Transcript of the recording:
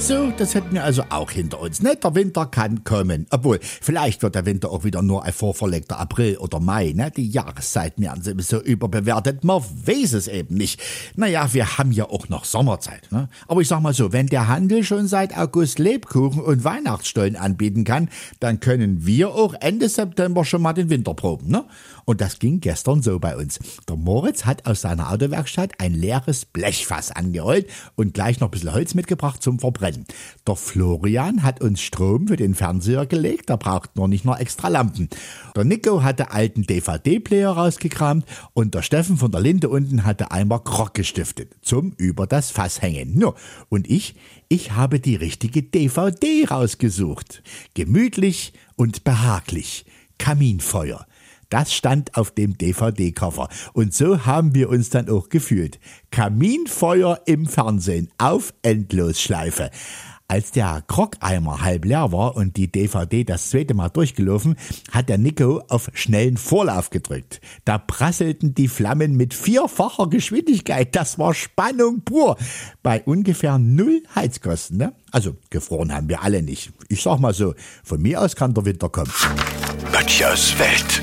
So, das hätten wir also auch hinter uns. Ne? Der Winter kann kommen. Obwohl, vielleicht wird der Winter auch wieder nur ein vorverlegter April oder Mai. Ne? Die Jahreszeiten werden sowieso überbewertet. Man weiß es eben nicht. Naja, wir haben ja auch noch Sommerzeit. Ne? Aber ich sag mal so, wenn der Handel schon seit August Lebkuchen und Weihnachtsstollen anbieten kann, dann können wir auch Ende September schon mal den Winter proben. Ne? Und das ging gestern so bei uns. Der Moritz hat aus seiner Autowerkstatt ein leeres Blechfass angerollt und gleich noch ein bisschen Holz mitgebracht zum Verbrennen. Der Florian hat uns Strom für den Fernseher gelegt, da braucht nur nicht noch extra Lampen. Der Nico hatte alten DVD-Player rausgekramt und der Steffen von der Linde unten hatte einmal Krog gestiftet zum über das Fass hängen. No, und ich, ich habe die richtige DVD rausgesucht. Gemütlich und behaglich. Kaminfeuer. Das stand auf dem DVD-Cover. Und so haben wir uns dann auch gefühlt. Kaminfeuer im Fernsehen auf Endlosschleife. Als der Krockeimer halb leer war und die DVD das zweite Mal durchgelaufen, hat der Nico auf schnellen Vorlauf gedrückt. Da prasselten die Flammen mit vierfacher Geschwindigkeit. Das war Spannung pur. Bei ungefähr null Heizkosten, ne? Also, gefroren haben wir alle nicht. Ich sag mal so, von mir aus kann der Winter kommen. Böttchers Welt.